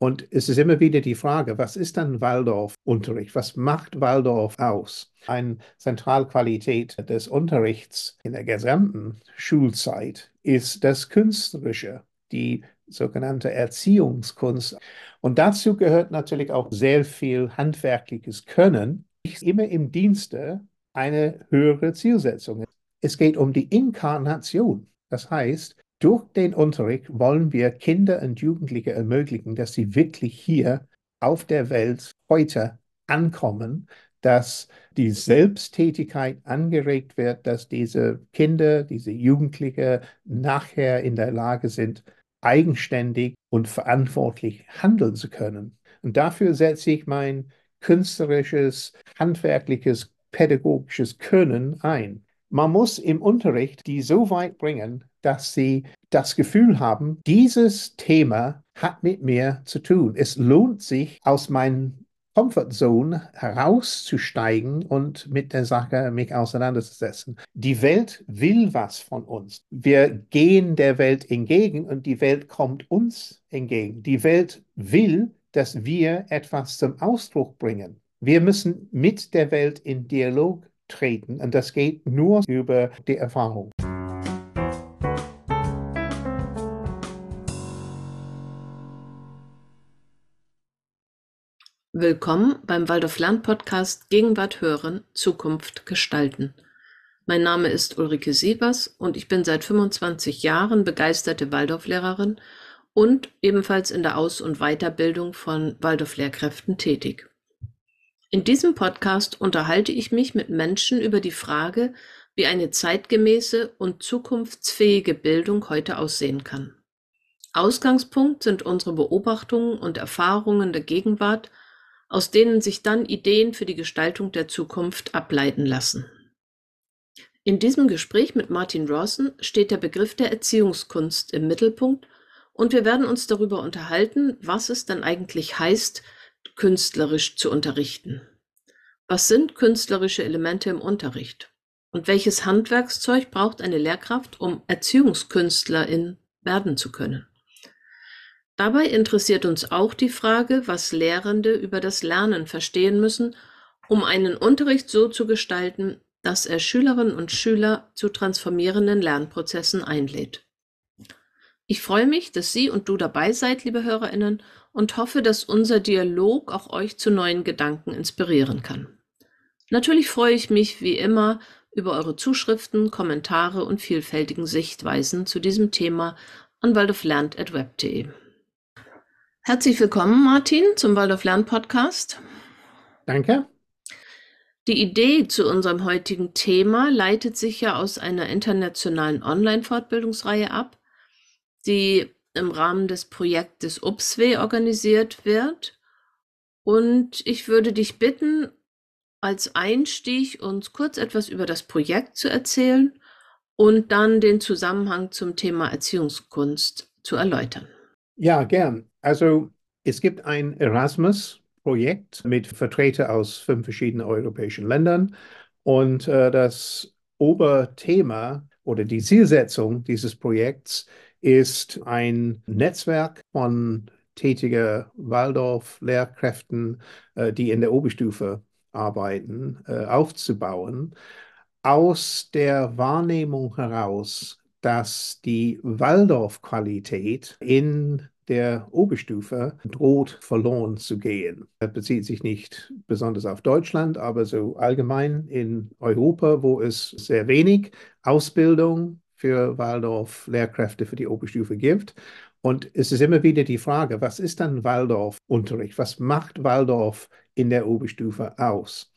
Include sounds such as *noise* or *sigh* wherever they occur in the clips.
Und es ist immer wieder die Frage, was ist dann Waldorf-Unterricht? Was macht Waldorf aus? Eine Zentralqualität des Unterrichts in der gesamten Schulzeit ist das Künstlerische, die sogenannte Erziehungskunst. Und dazu gehört natürlich auch sehr viel handwerkliches Können, immer im Dienste eine höhere Zielsetzung. Es geht um die Inkarnation. Das heißt, durch den Unterricht wollen wir Kinder und Jugendliche ermöglichen, dass sie wirklich hier auf der Welt heute ankommen, dass die Selbsttätigkeit angeregt wird, dass diese Kinder, diese Jugendliche nachher in der Lage sind, eigenständig und verantwortlich handeln zu können. Und dafür setze ich mein künstlerisches, handwerkliches, pädagogisches Können ein. Man muss im Unterricht die so weit bringen, dass sie das Gefühl haben, dieses Thema hat mit mir zu tun. Es lohnt sich, aus meinem Comfortzone herauszusteigen und mit der Sache mich auseinanderzusetzen. Die Welt will was von uns. Wir gehen der Welt entgegen und die Welt kommt uns entgegen. Die Welt will, dass wir etwas zum Ausdruck bringen. Wir müssen mit der Welt in Dialog treten und das geht nur über die Erfahrung. Willkommen beim Waldorf Lern Podcast Gegenwart hören, Zukunft gestalten. Mein Name ist Ulrike Sievers und ich bin seit 25 Jahren begeisterte Waldorflehrerin und ebenfalls in der Aus- und Weiterbildung von Waldorflehrkräften tätig. In diesem Podcast unterhalte ich mich mit Menschen über die Frage, wie eine zeitgemäße und zukunftsfähige Bildung heute aussehen kann. Ausgangspunkt sind unsere Beobachtungen und Erfahrungen der Gegenwart aus denen sich dann Ideen für die Gestaltung der Zukunft ableiten lassen. In diesem Gespräch mit Martin Rawson steht der Begriff der Erziehungskunst im Mittelpunkt und wir werden uns darüber unterhalten, was es dann eigentlich heißt, künstlerisch zu unterrichten. Was sind künstlerische Elemente im Unterricht? Und welches Handwerkszeug braucht eine Lehrkraft, um Erziehungskünstlerin werden zu können? Dabei interessiert uns auch die Frage, was Lehrende über das Lernen verstehen müssen, um einen Unterricht so zu gestalten, dass er Schülerinnen und Schüler zu transformierenden Lernprozessen einlädt. Ich freue mich, dass Sie und du dabei seid, liebe Hörerinnen, und hoffe, dass unser Dialog auch euch zu neuen Gedanken inspirieren kann. Natürlich freue ich mich wie immer über eure Zuschriften, Kommentare und vielfältigen Sichtweisen zu diesem Thema an waldorflernt.web.de. Herzlich willkommen, Martin, zum Waldorf Lern Podcast. Danke. Die Idee zu unserem heutigen Thema leitet sich ja aus einer internationalen Online-Fortbildungsreihe ab, die im Rahmen des Projektes UPSWE organisiert wird. Und ich würde dich bitten, als Einstieg uns kurz etwas über das Projekt zu erzählen und dann den Zusammenhang zum Thema Erziehungskunst zu erläutern. Ja, gern. Also es gibt ein Erasmus-Projekt mit Vertretern aus fünf verschiedenen europäischen Ländern und äh, das Oberthema oder die Zielsetzung dieses Projekts ist ein Netzwerk von tätiger Waldorf-Lehrkräften, äh, die in der Oberstufe arbeiten, äh, aufzubauen, aus der Wahrnehmung heraus, dass die Waldorf-Qualität in der Oberstufe droht verloren zu gehen. Das bezieht sich nicht besonders auf Deutschland, aber so allgemein in Europa, wo es sehr wenig Ausbildung für Waldorf-Lehrkräfte für die Oberstufe gibt. Und es ist immer wieder die Frage, was ist dann Waldorf-Unterricht? Was macht Waldorf in der Oberstufe aus?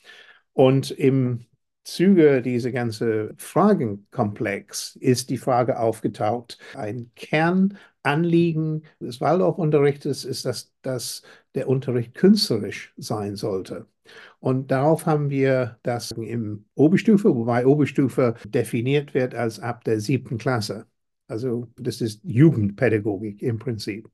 Und im Zuge dieser ganzen Fragenkomplex ist die Frage aufgetaucht, ein Kern Anliegen des Waldorfunterrichtes ist, dass, dass der Unterricht künstlerisch sein sollte. Und darauf haben wir das im Oberstufe, wobei Oberstufe definiert wird als ab der siebten Klasse. Also das ist Jugendpädagogik im Prinzip.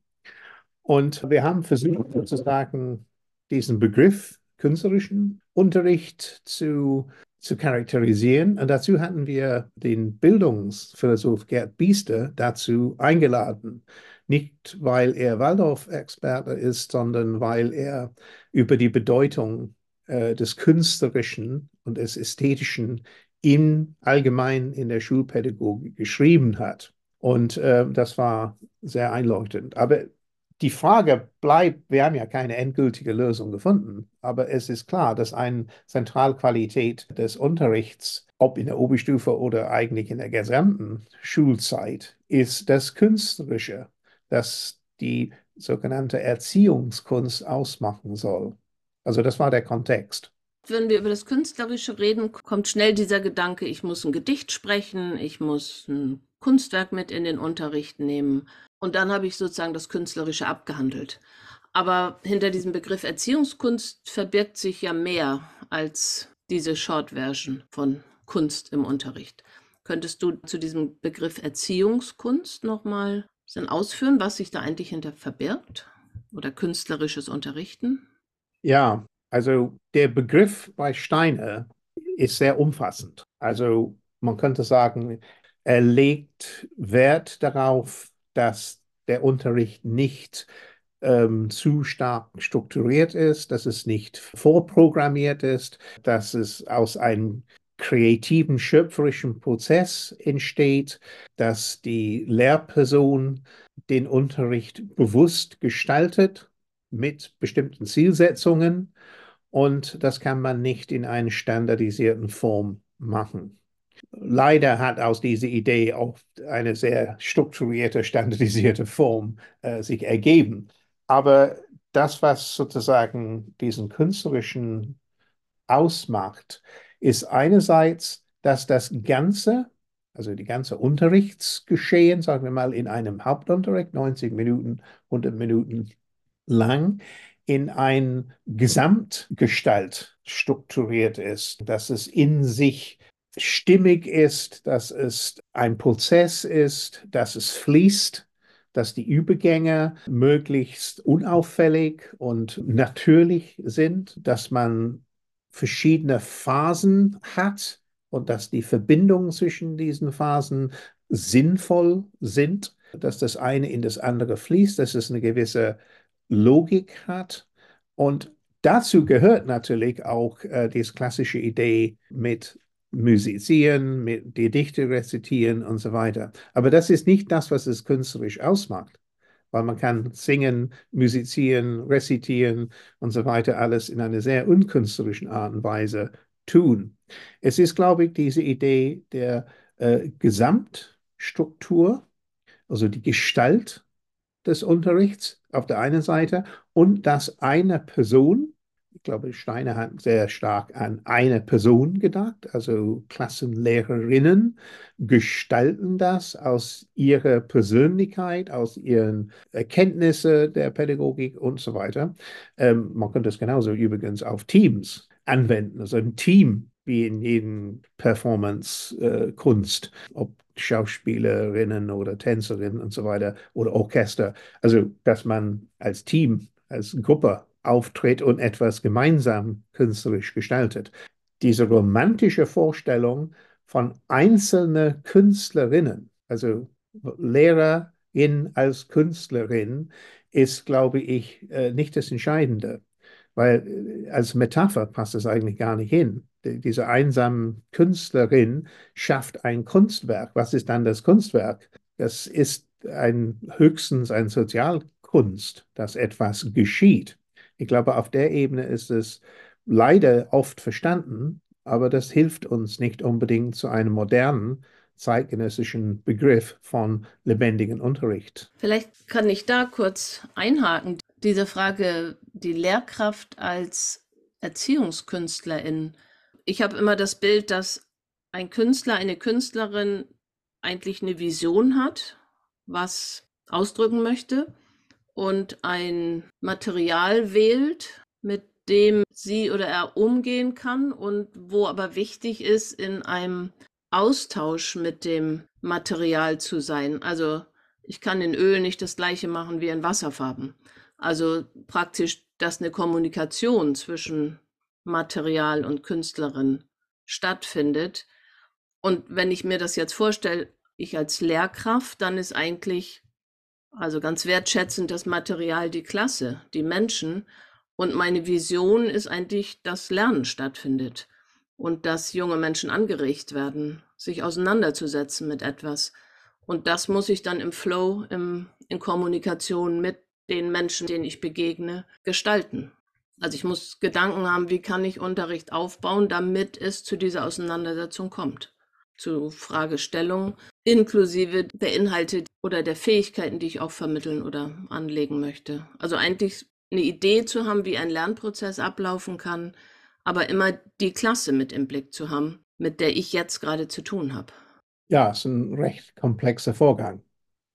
Und wir haben versucht, sozusagen diesen Begriff künstlerischen Unterricht zu zu charakterisieren. Und dazu hatten wir den Bildungsphilosoph Gerd Biester dazu eingeladen. Nicht, weil er Waldorf-Experte ist, sondern weil er über die Bedeutung äh, des Künstlerischen und des Ästhetischen im Allgemeinen in der Schulpädagogik geschrieben hat. Und äh, das war sehr einleuchtend. Aber die Frage bleibt, wir haben ja keine endgültige Lösung gefunden, aber es ist klar, dass eine Zentralqualität des Unterrichts, ob in der Oberstufe oder eigentlich in der gesamten Schulzeit, ist das Künstlerische, das die sogenannte Erziehungskunst ausmachen soll. Also das war der Kontext. Wenn wir über das Künstlerische reden, kommt schnell dieser Gedanke, ich muss ein Gedicht sprechen, ich muss ein Kunstwerk mit in den Unterricht nehmen. Und dann habe ich sozusagen das Künstlerische abgehandelt. Aber hinter diesem Begriff Erziehungskunst verbirgt sich ja mehr als diese Short-Version von Kunst im Unterricht. Könntest du zu diesem Begriff Erziehungskunst nochmal ausführen, was sich da eigentlich hinter verbirgt? Oder künstlerisches Unterrichten? Ja, also der Begriff bei Steiner ist sehr umfassend. Also man könnte sagen, er legt Wert darauf, dass der Unterricht nicht ähm, zu stark strukturiert ist, dass es nicht vorprogrammiert ist, dass es aus einem kreativen, schöpferischen Prozess entsteht, dass die Lehrperson den Unterricht bewusst gestaltet mit bestimmten Zielsetzungen und das kann man nicht in einer standardisierten Form machen. Leider hat aus dieser Idee auch eine sehr strukturierte, standardisierte Form äh, sich ergeben. Aber das, was sozusagen diesen künstlerischen ausmacht, ist einerseits, dass das Ganze, also die ganze Unterrichtsgeschehen, sagen wir mal in einem Hauptunterricht, 90 Minuten, 100 Minuten lang, in ein Gesamtgestalt strukturiert ist, dass es in sich stimmig ist, dass es ein Prozess ist, dass es fließt, dass die Übergänge möglichst unauffällig und natürlich sind, dass man verschiedene Phasen hat und dass die Verbindungen zwischen diesen Phasen sinnvoll sind, dass das eine in das andere fließt, dass es eine gewisse Logik hat. Und dazu gehört natürlich auch äh, diese klassische Idee mit Musizieren, mit Gedichte rezitieren und so weiter. Aber das ist nicht das, was es künstlerisch ausmacht, weil man kann singen, musizieren, rezitieren und so weiter alles in einer sehr unkünstlerischen Art und Weise tun. Es ist, glaube ich, diese Idee der äh, Gesamtstruktur, also die Gestalt des Unterrichts auf der einen Seite und dass eine Person, ich glaube, Steiner hat sehr stark an eine Person gedacht, also Klassenlehrerinnen gestalten das aus ihrer Persönlichkeit, aus ihren Erkenntnissen der Pädagogik und so weiter. Ähm, man könnte es genauso übrigens auf Teams anwenden, also ein Team wie in jedem Performance-Kunst, äh, ob Schauspielerinnen oder Tänzerinnen und so weiter oder Orchester. Also, dass man als Team, als Gruppe auftritt und etwas gemeinsam künstlerisch gestaltet. Diese romantische Vorstellung von einzelnen Künstlerinnen, also Lehrerin als Künstlerin, ist, glaube ich, äh, nicht das Entscheidende, weil äh, als Metapher passt es eigentlich gar nicht hin diese einsame Künstlerin schafft ein Kunstwerk. Was ist dann das Kunstwerk? Das ist ein, höchstens ein Sozialkunst, dass etwas geschieht. Ich glaube, auf der Ebene ist es leider oft verstanden, aber das hilft uns nicht unbedingt zu einem modernen zeitgenössischen Begriff von lebendigen Unterricht. Vielleicht kann ich da kurz einhaken. Diese Frage, die Lehrkraft als Erziehungskünstlerin ich habe immer das Bild, dass ein Künstler, eine Künstlerin eigentlich eine Vision hat, was ausdrücken möchte und ein Material wählt, mit dem sie oder er umgehen kann und wo aber wichtig ist, in einem Austausch mit dem Material zu sein. Also ich kann in Öl nicht das gleiche machen wie in Wasserfarben. Also praktisch, dass eine Kommunikation zwischen Material und Künstlerin stattfindet. Und wenn ich mir das jetzt vorstelle, ich als Lehrkraft, dann ist eigentlich Also ganz wertschätzend das Material, die Klasse, die Menschen. Und meine Vision ist eigentlich, dass Lernen stattfindet und dass junge Menschen angeregt werden, sich auseinanderzusetzen mit etwas. Und das muss ich dann im Flow, im, in Kommunikation mit den Menschen, denen ich begegne, gestalten. Also ich muss Gedanken haben, wie kann ich Unterricht aufbauen, damit es zu dieser Auseinandersetzung kommt. Zu Fragestellungen inklusive der Inhalte oder der Fähigkeiten, die ich auch vermitteln oder anlegen möchte. Also eigentlich eine Idee zu haben, wie ein Lernprozess ablaufen kann, aber immer die Klasse mit im Blick zu haben, mit der ich jetzt gerade zu tun habe. Ja, es ist ein recht komplexer Vorgang.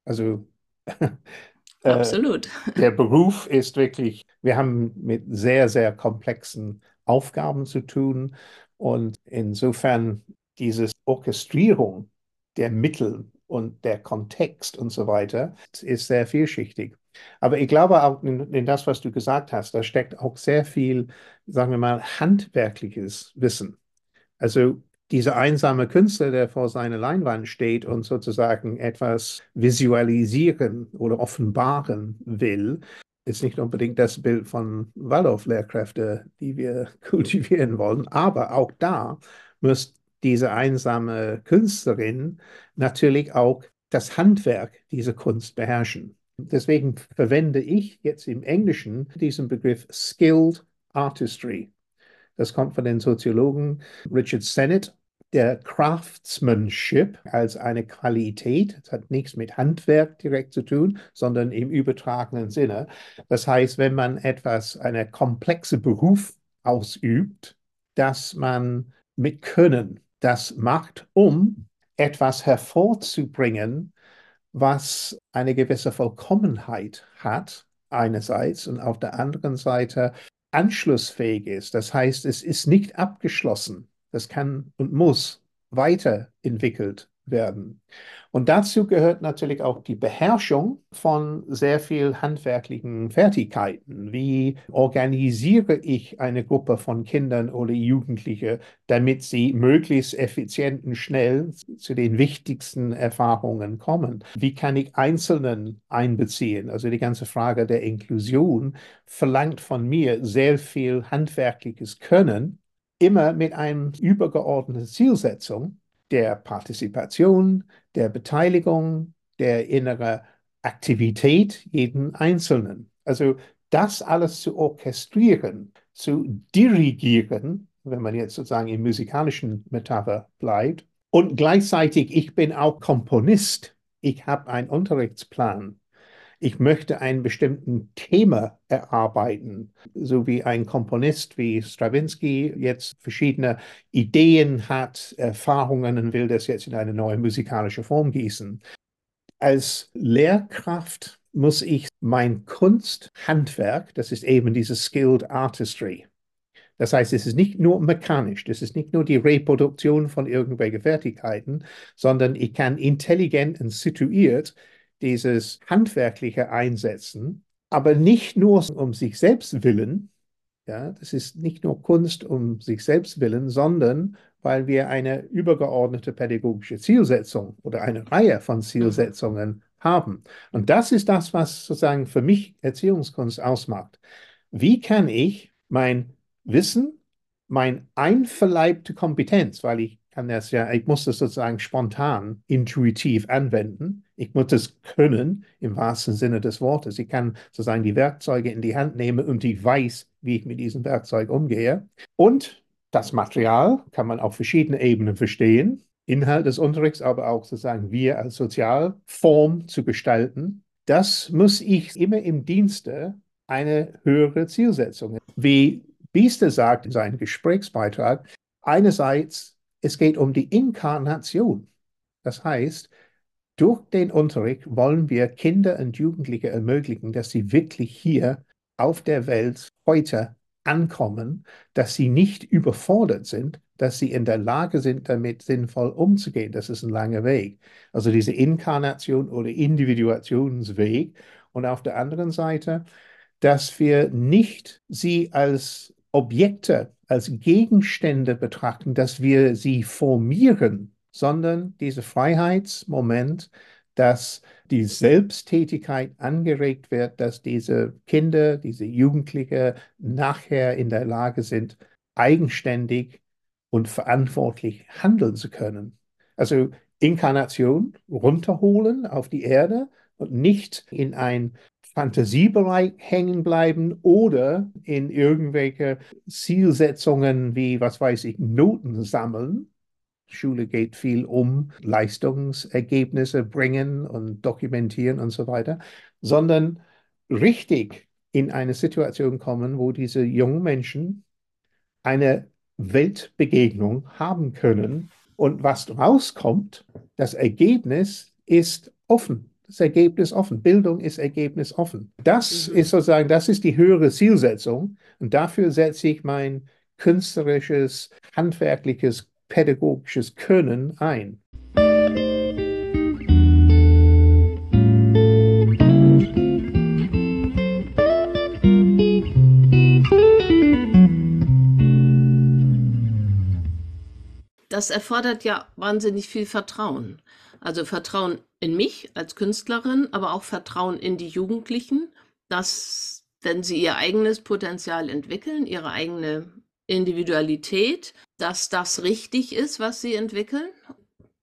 Also *laughs* Äh, Absolut. der Beruf ist wirklich, wir haben mit sehr, sehr komplexen Aufgaben zu tun und insofern diese Orchestrierung der Mittel und der Kontext und so weiter ist sehr vielschichtig. Aber ich glaube auch in, in, das, was du gesagt hast, da steckt auch sehr viel, sagen wir mal, handwerkliches Wissen. Also dieser einsame Künstler, der vor seiner Leinwand steht und sozusagen etwas visualisieren oder offenbaren will, ist nicht unbedingt das Bild von Waldorf-Lehrkräften, die wir *laughs* kultivieren wollen, aber auch da muss diese einsame Künstlerin natürlich auch das Handwerk dieser Kunst beherrschen. Deswegen verwende ich jetzt im Englischen diesen Begriff Skilled Artistry. Das kommt von den Soziologen Richard Sennett der Craftsmanship als eine Qualität. Das hat nichts mit Handwerk direkt zu tun, sondern im übertragenen Sinne. Das heißt, wenn man etwas, eine komplexe Beruf ausübt, dass man mit Können das macht, um etwas hervorzubringen, was eine gewisse Vollkommenheit hat, einerseits, und auf der anderen Seite anschlussfähig ist. Das heißt, es ist nicht abgeschlossen. Das kann und muss weiterentwickelt werden. Und dazu gehört natürlich auch die Beherrschung von sehr viel handwerklichen Fertigkeiten. Wie organisiere ich eine Gruppe von Kindern oder Jugendlichen, damit sie möglichst effizient und schnell zu den wichtigsten Erfahrungen kommen? Wie kann ich Einzelnen einbeziehen? Also die ganze Frage der Inklusion verlangt von mir sehr viel handwerkliches Können, immer mit einer übergeordneten Zielsetzung der Partizipation, der Beteiligung, der inneren Aktivität jeden Einzelnen. Also das alles zu orchestrieren, zu dirigieren, wenn man jetzt sozusagen im musikalischen Metapher bleibt. Und gleichzeitig, ich bin auch Komponist. Ich habe einen Unterrichtsplan ich möchte ein bestimmtes Thema erarbeiten, so wie ein Komponist wie Stravinsky jetzt verschiedene Ideen hat, Erfahrungen und will das jetzt in eine neue musikalische Form gießen. Als Lehrkraft muss ich mein Kunsthandwerk, das ist eben diese Skilled Artistry, das heißt, es ist nicht nur mechanisch, es ist nicht nur die Reproduktion von irgendwelchen Fertigkeiten, sondern ich kann intelligent und situiert dieses handwerkliche Einsetzen, aber nicht nur um sich selbst willen, ja, das ist nicht nur Kunst um sich selbst willen, sondern weil wir eine übergeordnete pädagogische Zielsetzung oder eine Reihe von mhm. Zielsetzungen haben. Und das ist das, was sozusagen für mich Erziehungskunst ausmacht. Wie kann ich mein Wissen, mein einverleibte Kompetenz, weil ich kann das ja, ich muss das sozusagen spontan, intuitiv anwenden. Ich muss es können im wahrsten Sinne des Wortes. Ich kann sozusagen die Werkzeuge in die Hand nehmen und ich weiß, wie ich mit diesem Werkzeug umgehe. Und das Material kann man auf verschiedenen Ebenen verstehen. Inhalt des Unterrichts, aber auch sozusagen wir als Sozialform zu gestalten. Das muss ich immer im Dienste eine höhere Zielsetzung. Wie Biester sagt in seinem Gesprächsbeitrag, einerseits es geht um die Inkarnation. Das heißt, durch den Unterricht wollen wir Kinder und Jugendliche ermöglichen, dass sie wirklich hier auf der Welt heute ankommen, dass sie nicht überfordert sind, dass sie in der Lage sind, damit sinnvoll umzugehen. Das ist ein langer Weg. Also diese Inkarnation oder Individuationsweg. Und auf der anderen Seite, dass wir nicht sie als Objekte als Gegenstände betrachten, dass wir sie formieren, sondern dieser Freiheitsmoment, dass die Selbsttätigkeit angeregt wird, dass diese Kinder, diese Jugendliche nachher in der Lage sind, eigenständig und verantwortlich handeln zu können. Also Inkarnation runterholen auf die Erde und nicht in ein Fantasiebereich hängen bleiben oder in irgendwelche Zielsetzungen wie, was weiß ich, Noten sammeln. Schule geht viel um Leistungsergebnisse bringen und dokumentieren und so weiter, sondern richtig in eine Situation kommen, wo diese jungen Menschen eine Weltbegegnung haben können. Und was rauskommt, das Ergebnis ist offen das Ergebnis offen. Bildung ist Ergebnis offen. Das mhm. ist sozusagen, das ist die höhere Zielsetzung. Und dafür setze ich mein künstlerisches, handwerkliches, pädagogisches Können ein. Das erfordert ja wahnsinnig viel Vertrauen. Also Vertrauen in mich als Künstlerin, aber auch Vertrauen in die Jugendlichen, dass wenn sie ihr eigenes Potenzial entwickeln, ihre eigene Individualität, dass das richtig ist, was sie entwickeln.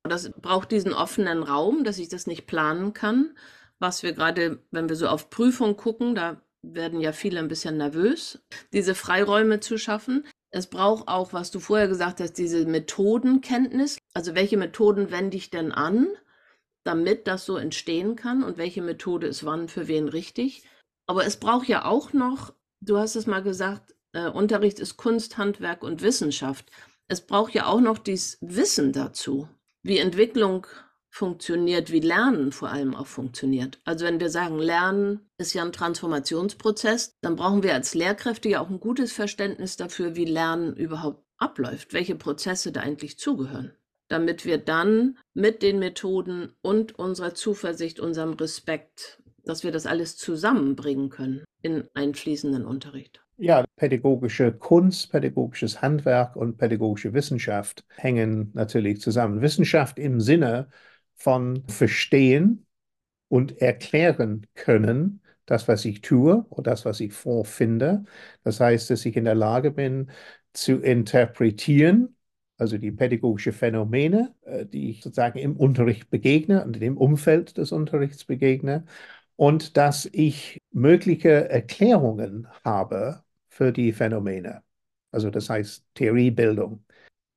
Das braucht diesen offenen Raum, dass ich das nicht planen kann. Was wir gerade, wenn wir so auf Prüfung gucken, da werden ja viele ein bisschen nervös, diese Freiräume zu schaffen. Es braucht auch, was du vorher gesagt hast, diese Methodenkenntnis. Also welche Methoden wende ich denn an, damit das so entstehen kann und welche Methode ist wann für wen richtig. Aber es braucht ja auch noch, du hast es mal gesagt, äh, Unterricht ist Kunst, Handwerk und Wissenschaft. Es braucht ja auch noch dieses Wissen dazu, wie Entwicklung funktioniert, wie Lernen vor allem auch funktioniert. Also wenn wir sagen, Lernen ist ja ein Transformationsprozess, dann brauchen wir als Lehrkräfte ja auch ein gutes Verständnis dafür, wie Lernen überhaupt abläuft, welche Prozesse da eigentlich zugehören, damit wir dann mit den Methoden und unserer Zuversicht, unserem Respekt, dass wir das alles zusammenbringen können in einfließenden Unterricht. Ja, pädagogische Kunst, pädagogisches Handwerk und pädagogische Wissenschaft hängen natürlich zusammen. Wissenschaft im Sinne von verstehen und erklären können, das, was ich tue oder das, was ich vorfinde. Das heißt, dass ich in der Lage bin zu interpretieren, also die pädagogische Phänomene, äh, die ich sozusagen im Unterricht begegne und im Umfeld des Unterrichts begegne, und dass ich mögliche Erklärungen habe für die Phänomene. Also das heißt Theoriebildung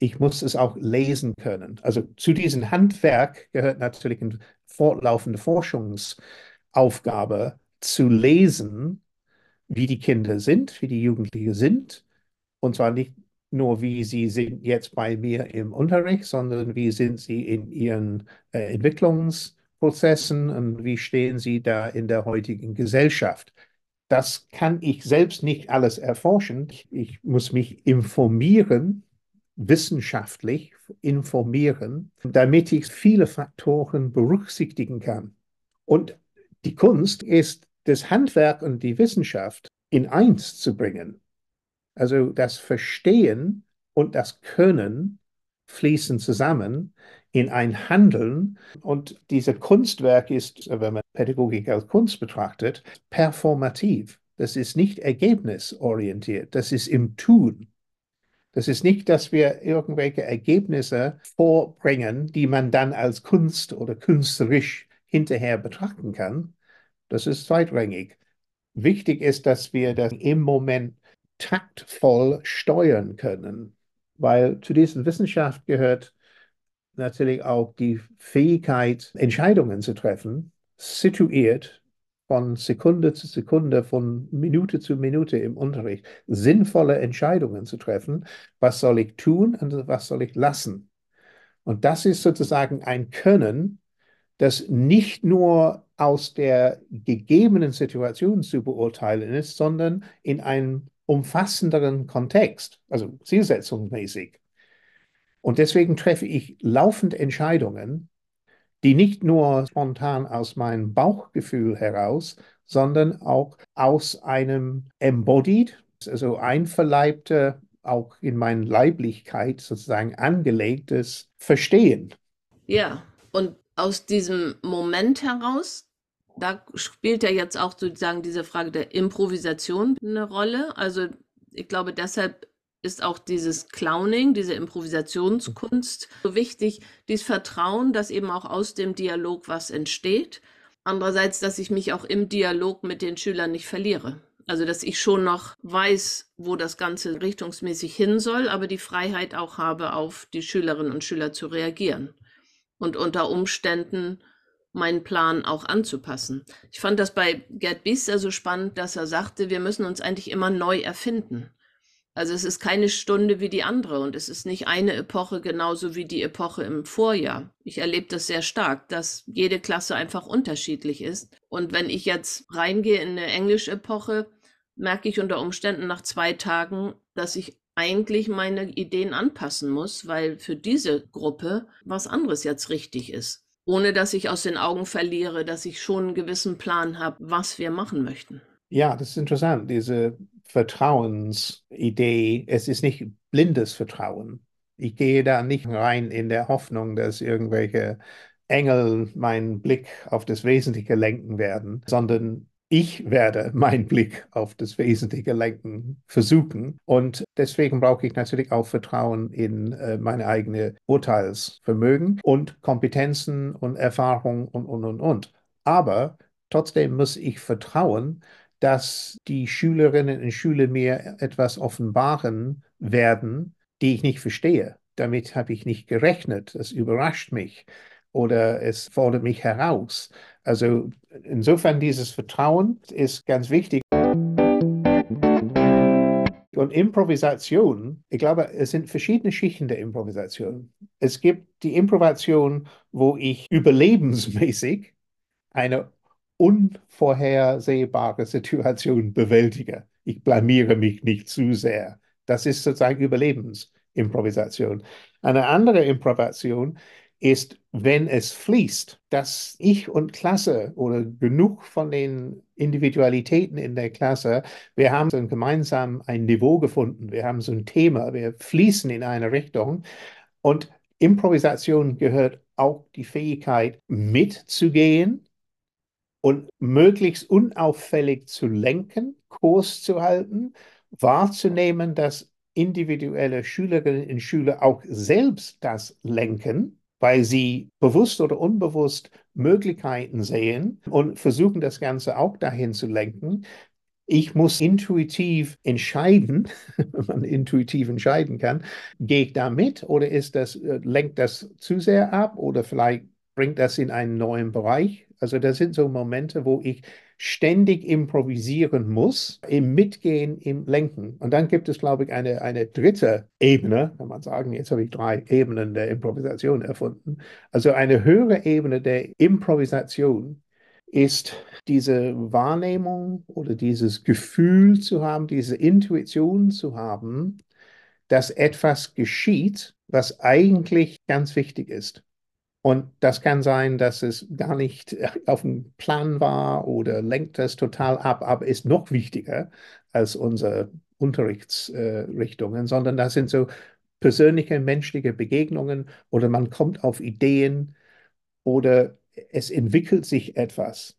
ich muss es auch lesen können. Also zu diesem Handwerk gehört natürlich eine fortlaufende Forschungsaufgabe zu lesen, wie die Kinder sind, wie die Jugendlichen sind. Und zwar nicht nur, wie sie sind jetzt bei mir im Unterricht, sondern wie sind sie in ihren äh, Entwicklungsprozessen und wie stehen sie da in der heutigen Gesellschaft. Das kann ich selbst nicht alles erforschen. Ich, ich muss mich informieren wissenschaftlich informieren, damit ich viele Faktoren berücksichtigen kann. Und die Kunst ist, das Handwerk und die Wissenschaft in eins zu bringen. Also das Verstehen und das Können fließen zusammen in ein Handeln. Und dieses Kunstwerk ist, wenn man Pädagogik als Kunst betrachtet, performativ. Das ist nicht ergebnisorientiert, das ist im Tun. Das ist nicht, dass wir irgendwelche Ergebnisse vorbringen, die man dann als Kunst oder künstlerisch hinterher betrachten kann. Das ist zweitrangig. Wichtig ist, dass wir das im Moment taktvoll steuern können, weil zu dieser Wissenschaft gehört natürlich auch die Fähigkeit, Entscheidungen zu treffen, situiert von Sekunde zu Sekunde, von Minute zu Minute im Unterricht sinnvolle Entscheidungen zu treffen. Was soll ich tun und was soll ich lassen? Und das ist sozusagen ein Können, das nicht nur aus der gegebenen Situation zu beurteilen ist, sondern in einem umfassenderen Kontext, also zielsetzungsmäßig. Und deswegen treffe ich laufend Entscheidungen, die nicht nur spontan aus meinem Bauchgefühl heraus, sondern auch aus einem embodied, also einverleibte, auch in meine Leiblichkeit sozusagen angelegtes Verstehen. Ja, und aus diesem Moment heraus, da spielt ja jetzt auch sozusagen diese Frage der Improvisation eine Rolle. Also ich glaube, deshalb ist auch dieses Clowning, diese Improvisationskunst so wichtig, dieses Vertrauen, dass eben auch aus dem Dialog was entsteht. Andererseits, dass ich mich auch im Dialog mit den Schülern nicht verliere. Also, dass ich schon noch weiß, wo das Ganze richtungsmäßig hin soll, aber die Freiheit auch habe, auf die Schülerinnen und Schüler zu reagieren und unter Umständen meinen Plan auch anzupassen. Ich fand das bei Gerd Biester so spannend, dass er sagte, wir müssen uns eigentlich immer neu erfinden. Also es ist keine Stunde wie die andere und es ist nicht eine Epoche genauso wie die Epoche im Vorjahr. Ich erlebe das sehr stark, dass jede Klasse einfach unterschiedlich ist. Und wenn ich jetzt reingehe in eine Englisch-Epoche, merke ich unter Umständen nach zwei Tagen, dass ich eigentlich meine Ideen anpassen muss, weil für diese Gruppe was anderes jetzt richtig ist. Ohne dass ich aus den Augen verliere, dass ich schon einen gewissen Plan habe, was wir machen möchten. Ja, das ist interessant, diese Vertrauensidee. Es ist nicht blindes Vertrauen. Ich gehe da nicht rein in der Hoffnung, dass irgendwelche Engel meinen Blick auf das Wesentliche lenken werden, sondern ich werde meinen Blick auf das Wesentliche lenken versuchen. Und deswegen brauche ich natürlich auch Vertrauen in äh, meine eigene Urteilsvermögen und Kompetenzen und Erfahrung und, und, und, und. Aber trotzdem muss ich vertrauen, dass die Schülerinnen und Schüler mir etwas offenbaren werden, die ich nicht verstehe. Damit habe ich nicht gerechnet. Es überrascht mich oder es fordert mich heraus. Also insofern dieses Vertrauen ist ganz wichtig. Und Improvisation, ich glaube, es sind verschiedene Schichten der Improvisation. Es gibt die Improvisation, wo ich überlebensmäßig eine unvorhersehbare Situation bewältige. Ich blamiere mich nicht zu sehr. Das ist sozusagen Überlebensimprovisation. Eine andere Improvisation ist, wenn es fließt, dass ich und Klasse oder genug von den Individualitäten in der Klasse, wir haben so gemeinsam ein Niveau gefunden, wir haben so ein Thema, wir fließen in eine Richtung. Und Improvisation gehört auch die Fähigkeit mitzugehen und möglichst unauffällig zu lenken, Kurs zu halten, wahrzunehmen, dass individuelle Schülerinnen und Schüler auch selbst das lenken, weil sie bewusst oder unbewusst Möglichkeiten sehen und versuchen das Ganze auch dahin zu lenken. Ich muss intuitiv entscheiden, *laughs* wenn man intuitiv entscheiden kann, gehe ich da mit oder ist das, äh, lenkt das zu sehr ab oder vielleicht bringt das in einen neuen Bereich also das sind so Momente, wo ich ständig improvisieren muss, im Mitgehen, im Lenken. Und dann gibt es, glaube ich, eine, eine dritte Ebene, kann man sagen, jetzt habe ich drei Ebenen der Improvisation erfunden. Also eine höhere Ebene der Improvisation ist diese Wahrnehmung oder dieses Gefühl zu haben, diese Intuition zu haben, dass etwas geschieht, was eigentlich ganz wichtig ist. Und das kann sein, dass es gar nicht äh, auf dem Plan war oder lenkt es total ab, aber ist noch wichtiger als unsere Unterrichtsrichtungen, sondern das sind so persönliche menschliche Begegnungen oder man kommt auf Ideen oder es entwickelt sich etwas.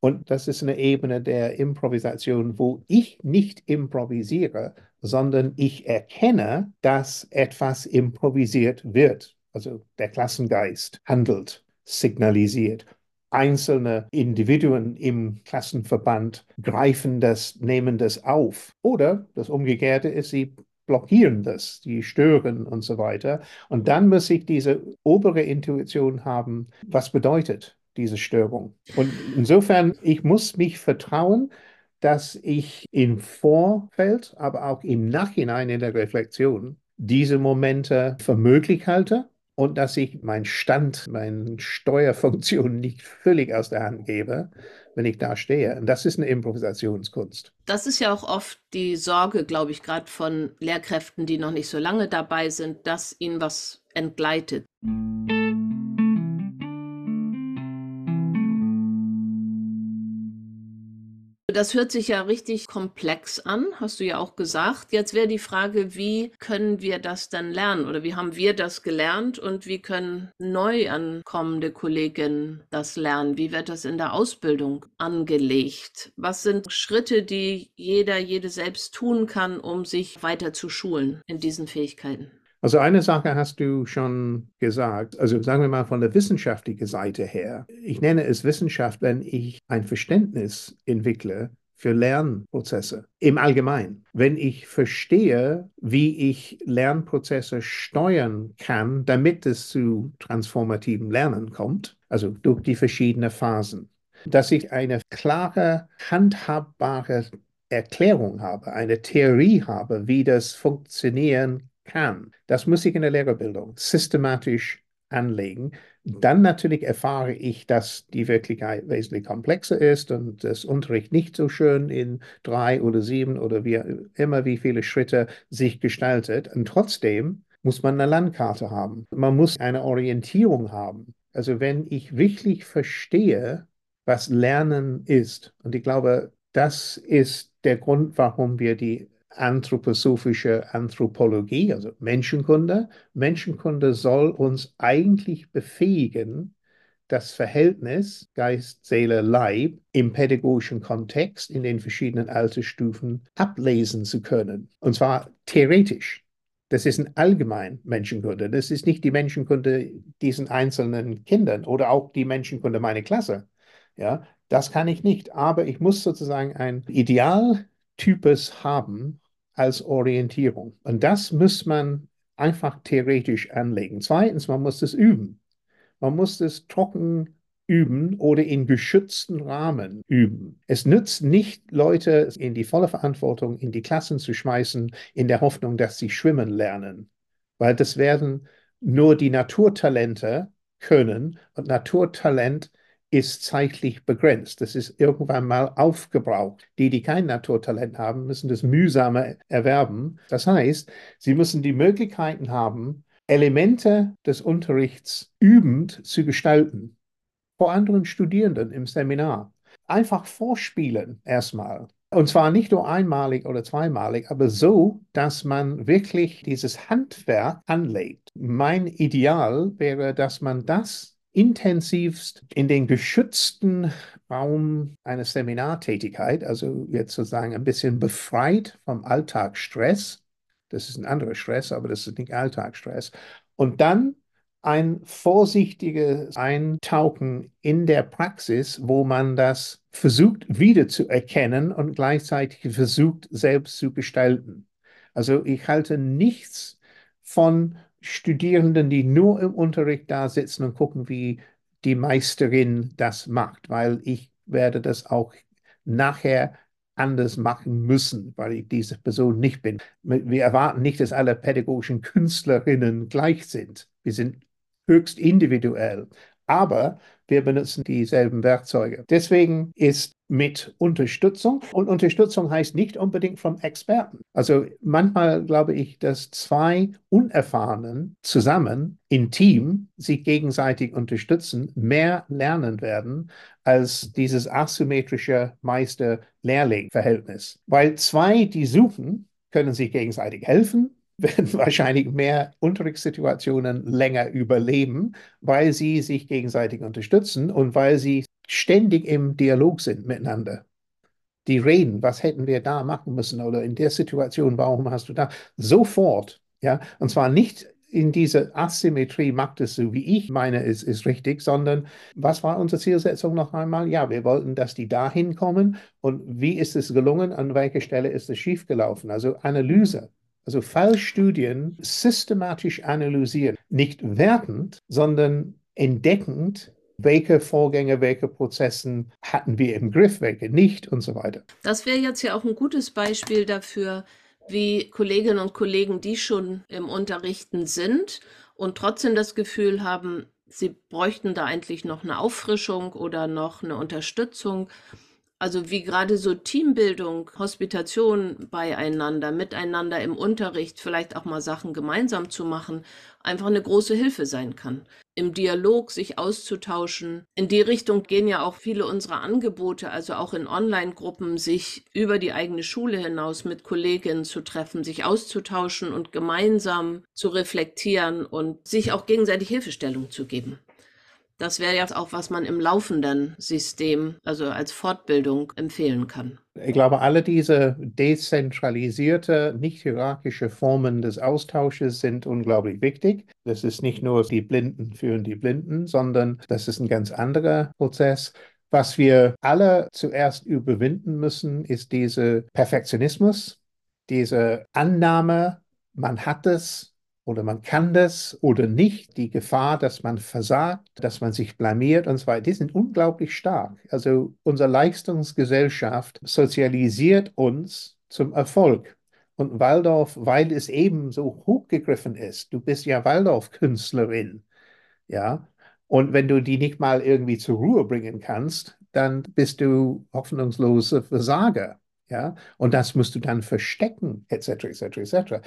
Und das ist eine Ebene der Improvisation, wo ich nicht improvisiere, sondern ich erkenne, dass etwas improvisiert wird also der Klassengeist handelt, signalisiert. Einzelne Individuen im Klassenverband greifen das, nehmen das auf. Oder das Umgekehrte ist, sie blockieren das, die stören und so weiter. Und dann muss ich diese obere Intuition haben, was bedeutet diese Störung. Und insofern, ich muss mich vertrauen, dass ich im Vorfeld, aber auch im Nachhinein in der Reflexion diese Momente für möglich halte und dass ich meinen Stand, meine Steuerfunktion *laughs* nicht völlig aus der Hand gebe, wenn ich da stehe. Und das ist eine Improvisationskunst. Das ist ja auch oft die Sorge, glaube ich, gerade von Lehrkräften, die noch nicht so lange dabei sind, dass ihnen was entgleitet. Das hört sich ja richtig komplex an, hast du ja auch gesagt. Jetzt wäre die Frage, wie können wir das dann lernen oder wie haben wir das gelernt und wie können neu ankommende Kolleginnen das lernen? Wie wird das in der Ausbildung angelegt? Was sind Schritte, die jeder, jede selbst tun kann, um sich weiter zu schulen in diesen Fähigkeiten? Also eine Sache hast du schon gesagt, also sagen wir mal von der wissenschaftlichen Seite her. Ich nenne es Wissenschaft, wenn ich ein Verständnis entwickle für Lernprozesse im Allgemeinen. Wenn ich verstehe, wie ich Lernprozesse steuern kann, damit es zu transformativem Lernen kommt, also durch die verschiedenen Phasen, dass ich eine klare, handhabbare Erklärung habe, eine Theorie habe, wie das funktionieren kann. Das muss ich in der Lehrerbildung systematisch anlegen. Dann natürlich erfahre ich, dass die Wirklichkeit wesentlich komplexer ist und das Unterricht nicht so schön in drei oder sieben oder wie immer wie viele Schritte sich gestaltet. Und trotzdem muss man eine Landkarte haben. Man muss eine Orientierung haben. Also wenn ich wirklich verstehe, was Lernen ist, und ich glaube, das ist der Grund, warum wir die anthroposophische Anthropologie, also Menschenkunde. Menschenkunde soll uns eigentlich befähigen, das Verhältnis Geist, Seele, Leib im pädagogischen Kontext in den verschiedenen Altersstufen ablesen zu können. Und zwar theoretisch. Das ist ein allgemein Menschenkunde. Das ist nicht die Menschenkunde diesen einzelnen Kindern oder auch die Menschenkunde meiner Klasse. Ja, das kann ich nicht. Aber ich muss sozusagen ein Idealtypus haben, als Orientierung. Und das muss man einfach theoretisch anlegen. Zweitens, man muss es üben. Man muss es trocken üben oder in geschützten Rahmen üben. Es nützt nicht, Leute in die volle Verantwortung in die Klassen zu schmeißen, in der Hoffnung, dass sie schwimmen lernen, weil das werden nur die Naturtalente können und Naturtalent ist zeitlich begrenzt. Das ist irgendwann mal aufgebraucht. Die, die kein Naturtalent haben, müssen das mühsamer erwerben. Das heißt, sie müssen die Möglichkeiten haben, Elemente des Unterrichts übend zu gestalten. Vor anderen Studierenden im Seminar. Einfach vorspielen erstmal. Und zwar nicht nur einmalig oder zweimalig, aber so, dass man wirklich dieses Handwerk anlegt. Mein Ideal wäre, dass man das intensivst in den geschützten Raum einer Seminartätigkeit, also jetzt sozusagen ein bisschen befreit vom Alltagsstress. Das ist ein anderer Stress, aber das ist nicht Alltagsstress. Und dann ein vorsichtiges Eintauchen in der Praxis, wo man das versucht wiederzuerkennen und gleichzeitig versucht selbst zu gestalten. Also ich halte nichts von Studierenden, die nur im Unterricht da sitzen und gucken, wie die Meisterin das macht, weil ich werde das auch nachher anders machen müssen, weil ich diese Person nicht bin. Wir erwarten nicht, dass alle pädagogischen Künstlerinnen gleich sind. Wir sind höchst individuell. Aber wir benutzen dieselben Werkzeuge. Deswegen ist mit Unterstützung und Unterstützung heißt nicht unbedingt vom Experten. Also manchmal glaube ich, dass zwei Unerfahrenen zusammen im Team sich gegenseitig unterstützen, mehr lernen werden als dieses asymmetrische Meister-Lehrling-Verhältnis. Weil zwei, die suchen, können sich gegenseitig helfen, *laughs* werden wahrscheinlich mehr Unterrichtssituationen länger überleben, weil sie sich gegenseitig unterstützen und weil sie ständig im Dialog sind miteinander. Die reden, was hätten wir da machen müssen oder in der Situation, warum hast du da sofort, ja, und zwar nicht in dieser Asymmetrie macht es so, wie ich meine, ist, ist richtig, sondern was war unsere Zielsetzung noch einmal? Ja, wir wollten, dass die dahin kommen und wie ist es gelungen, an welcher Stelle ist es schiefgelaufen? Also Analyse. Also Fallstudien systematisch analysieren, nicht wertend, sondern entdeckend, welche Vorgänge, welche Prozessen hatten wir im Griff, welche nicht und so weiter. Das wäre jetzt ja auch ein gutes Beispiel dafür, wie Kolleginnen und Kollegen, die schon im Unterrichten sind und trotzdem das Gefühl haben, sie bräuchten da eigentlich noch eine Auffrischung oder noch eine Unterstützung, also wie gerade so Teambildung, Hospitation beieinander, miteinander im Unterricht, vielleicht auch mal Sachen gemeinsam zu machen, einfach eine große Hilfe sein kann. Im Dialog sich auszutauschen. In die Richtung gehen ja auch viele unserer Angebote, also auch in Online-Gruppen, sich über die eigene Schule hinaus mit Kolleginnen zu treffen, sich auszutauschen und gemeinsam zu reflektieren und sich auch gegenseitig Hilfestellung zu geben. Das wäre jetzt auch, was man im laufenden System, also als Fortbildung empfehlen kann. Ich glaube, alle diese dezentralisierte, nicht hierarchische Formen des Austausches sind unglaublich wichtig. Das ist nicht nur die Blinden führen die Blinden, sondern das ist ein ganz anderer Prozess. Was wir alle zuerst überwinden müssen, ist dieser Perfektionismus, diese Annahme, man hat es, oder man kann das oder nicht, die Gefahr, dass man versagt, dass man sich blamiert und so weiter, die sind unglaublich stark. Also unsere Leistungsgesellschaft sozialisiert uns zum Erfolg. Und Waldorf, weil es eben so hochgegriffen ist, du bist ja Waldorf-Künstlerin, ja, und wenn du die nicht mal irgendwie zur Ruhe bringen kannst, dann bist du hoffnungsloser Versager. Ja, und das musst du dann verstecken, etc., etc., etc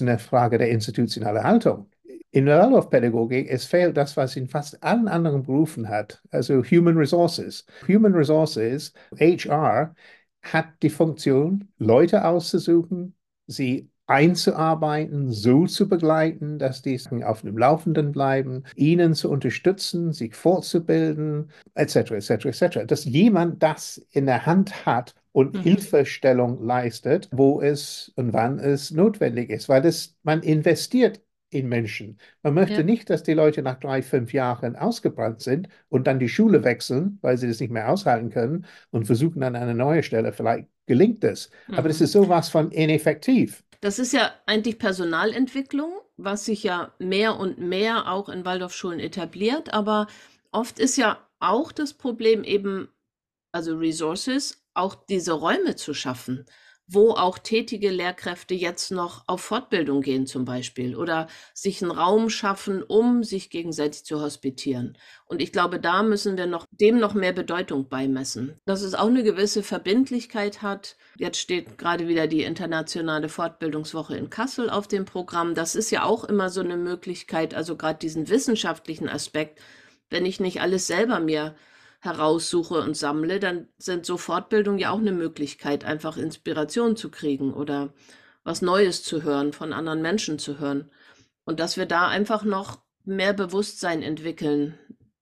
eine Frage der institutionellen Haltung. In der Waldorfpädagogik, es fehlt das, was in fast allen anderen Berufen hat, also Human Resources. Human Resources, HR, hat die Funktion, Leute auszusuchen, sie einzuarbeiten, so zu begleiten, dass die auf dem Laufenden bleiben, ihnen zu unterstützen, sich fortzubilden, etc., etc., etc. Dass jemand das in der Hand hat und mhm. Hilfestellung leistet, wo es und wann es notwendig ist, weil das, man investiert in Menschen. Man möchte ja. nicht, dass die Leute nach drei, fünf Jahren ausgebrannt sind und dann die Schule wechseln, weil sie das nicht mehr aushalten können und versuchen dann eine neue Stelle. Vielleicht gelingt es. Mhm. Aber das ist sowas von ineffektiv. Das ist ja eigentlich Personalentwicklung, was sich ja mehr und mehr auch in Waldorfschulen etabliert. Aber oft ist ja auch das Problem eben, also Resources, auch diese Räume zu schaffen, wo auch tätige Lehrkräfte jetzt noch auf Fortbildung gehen zum Beispiel oder sich einen Raum schaffen, um sich gegenseitig zu hospitieren. Und ich glaube, da müssen wir noch dem noch mehr Bedeutung beimessen, dass es auch eine gewisse Verbindlichkeit hat. Jetzt steht gerade wieder die internationale Fortbildungswoche in Kassel auf dem Programm. Das ist ja auch immer so eine Möglichkeit, also gerade diesen wissenschaftlichen Aspekt, wenn ich nicht alles selber mir heraussuche und sammle, dann sind so Fortbildungen ja auch eine Möglichkeit, einfach Inspiration zu kriegen oder was Neues zu hören, von anderen Menschen zu hören. Und dass wir da einfach noch mehr Bewusstsein entwickeln,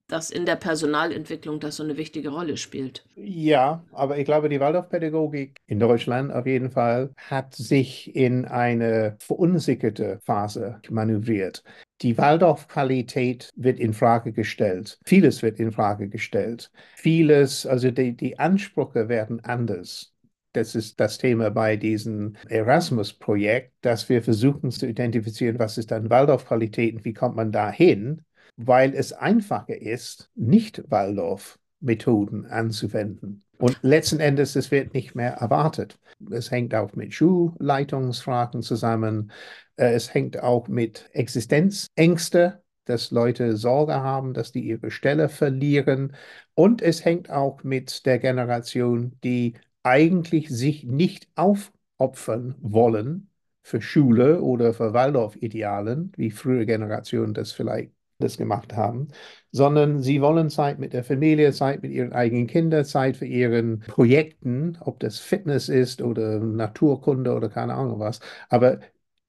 dass in der Personalentwicklung das so eine wichtige Rolle spielt. Ja, aber ich glaube, die Waldorfpädagogik in Deutschland auf jeden Fall hat sich in eine verunsicherte Phase manövriert. Die Waldorf-Qualität wird in Frage gestellt. Vieles wird in Frage gestellt. Vieles, also die, die Ansprüche werden anders. Das ist das Thema bei diesem Erasmus-Projekt, dass wir versuchen zu identifizieren, was ist dann Waldorf-Qualität und wie kommt man dahin, weil es einfacher ist, nicht Waldorf-Methoden anzuwenden. Und letzten Endes, es wird nicht mehr erwartet. Es hängt auch mit Schulleitungsfragen zusammen. Äh, es hängt auch mit Existenzängste, dass Leute Sorge haben, dass die ihre Stelle verlieren. Und es hängt auch mit der Generation, die eigentlich sich nicht aufopfern wollen für Schule oder für Waldorf-Idealen, wie frühere Generationen das vielleicht das gemacht haben, sondern sie wollen Zeit mit der Familie, Zeit mit ihren eigenen Kindern, Zeit für ihren Projekten, ob das Fitness ist oder Naturkunde oder keine Ahnung was. Aber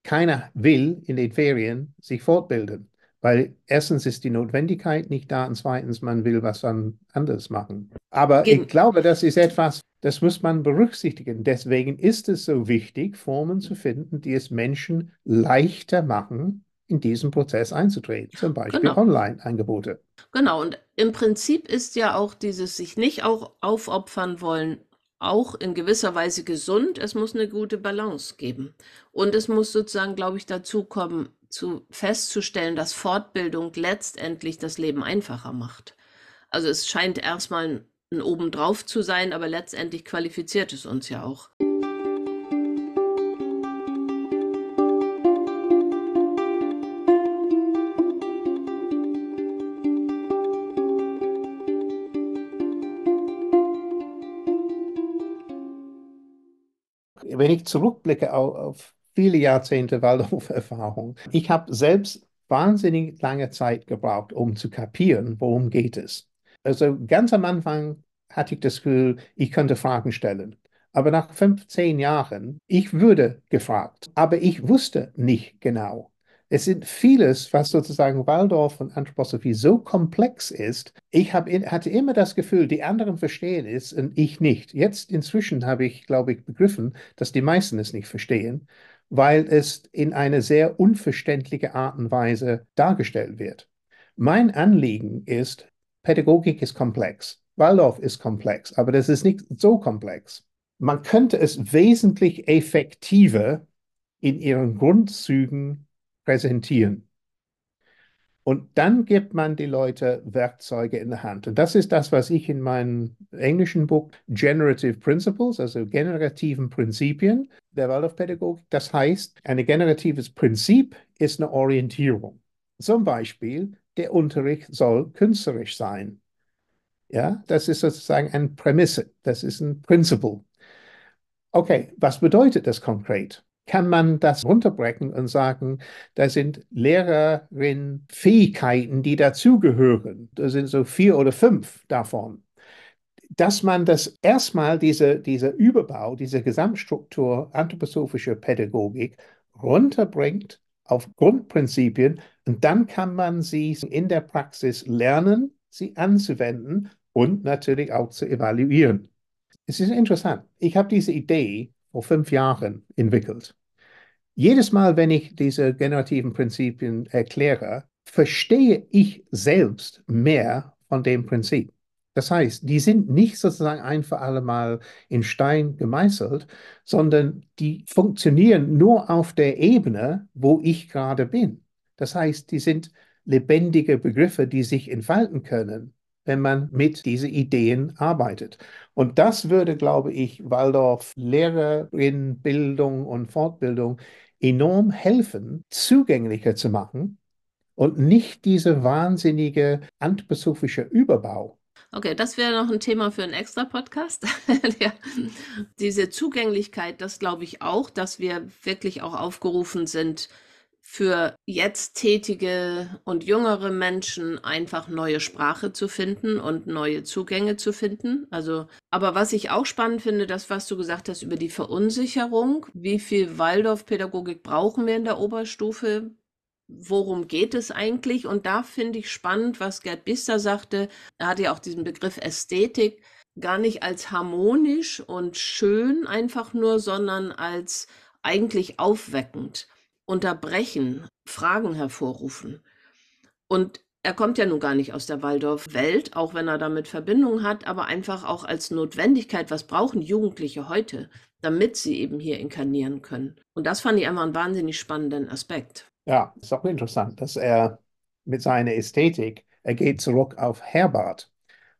keiner will in den Ferien sich fortbilden, weil erstens ist die Notwendigkeit nicht da und zweitens man will was dann anders machen. Aber Gen ich glaube, das ist etwas, das muss man berücksichtigen. Deswegen ist es so wichtig, Formen zu finden, die es Menschen leichter machen, in diesen Prozess einzutreten, zum Beispiel genau. Online-Angebote. Genau, und im Prinzip ist ja auch dieses sich nicht auch aufopfern wollen, auch in gewisser Weise gesund. Es muss eine gute Balance geben. Und es muss sozusagen, glaube ich, dazu kommen, zu festzustellen, dass Fortbildung letztendlich das Leben einfacher macht. Also es scheint erstmal ein Obendrauf zu sein, aber letztendlich qualifiziert es uns ja auch. Wenn ich zurückblicke auf, auf viele Jahrzehnte Waldorf-Erfahrung, ich habe selbst wahnsinnig lange Zeit gebraucht, um zu kapieren, worum geht es. Also ganz am Anfang hatte ich das Gefühl, ich könnte Fragen stellen. Aber nach 15 Jahren, ich würde gefragt, aber ich wusste nicht genau. Es sind vieles, was sozusagen Waldorf und Anthroposophie so komplex ist. Ich hab, hatte immer das Gefühl, die anderen verstehen es und ich nicht. Jetzt inzwischen habe ich, glaube ich, begriffen, dass die meisten es nicht verstehen, weil es in eine sehr unverständliche Art und Weise dargestellt wird. Mein Anliegen ist, Pädagogik ist komplex. Waldorf ist komplex, aber das ist nicht so komplex. Man könnte es wesentlich effektiver in ihren Grundzügen präsentieren. Und dann gibt man die Leute Werkzeuge in der Hand. Und das ist das, was ich in meinem englischen Buch Generative Principles, also generativen Prinzipien der Waldorfpädagogik, das heißt, ein generatives Prinzip ist eine Orientierung. Zum Beispiel, der Unterricht soll künstlerisch sein. Ja, das ist sozusagen eine Prämisse, das ist ein Principle. Okay, was bedeutet das konkret? Kann man das runterbrechen und sagen, da sind Lehrerin-Fähigkeiten, die dazugehören. Da sind so vier oder fünf davon. Dass man das erstmal, diese, dieser Überbau, diese Gesamtstruktur anthroposophischer Pädagogik runterbringt auf Grundprinzipien und dann kann man sie in der Praxis lernen, sie anzuwenden und natürlich auch zu evaluieren. Es ist interessant. Ich habe diese Idee vor fünf Jahren entwickelt. Jedes Mal, wenn ich diese generativen Prinzipien erkläre, verstehe ich selbst mehr von dem Prinzip. Das heißt, die sind nicht sozusagen ein für alle Mal in Stein gemeißelt, sondern die funktionieren nur auf der Ebene, wo ich gerade bin. Das heißt, die sind lebendige Begriffe, die sich entfalten können wenn man mit diesen Ideen arbeitet. Und das würde, glaube ich, Waldorf Lehrerinnenbildung und Fortbildung enorm helfen, zugänglicher zu machen und nicht diese wahnsinnige anthroposophische Überbau. Okay, das wäre noch ein Thema für einen extra Podcast. *laughs* ja. Diese Zugänglichkeit, das glaube ich auch, dass wir wirklich auch aufgerufen sind, für jetzt tätige und jüngere Menschen einfach neue Sprache zu finden und neue Zugänge zu finden. Also, aber was ich auch spannend finde, das, was du gesagt hast über die Verunsicherung. Wie viel Waldorfpädagogik brauchen wir in der Oberstufe? Worum geht es eigentlich? Und da finde ich spannend, was Gerd Bister sagte. Er hatte ja auch diesen Begriff Ästhetik gar nicht als harmonisch und schön einfach nur, sondern als eigentlich aufweckend unterbrechen, Fragen hervorrufen. Und er kommt ja nun gar nicht aus der Waldorf-Welt, auch wenn er damit Verbindung hat, aber einfach auch als Notwendigkeit, was brauchen Jugendliche heute, damit sie eben hier inkarnieren können. Und das fand ich einfach einen wahnsinnig spannenden Aspekt. Ja, ist auch interessant, dass er mit seiner Ästhetik, er geht zurück auf Herbert.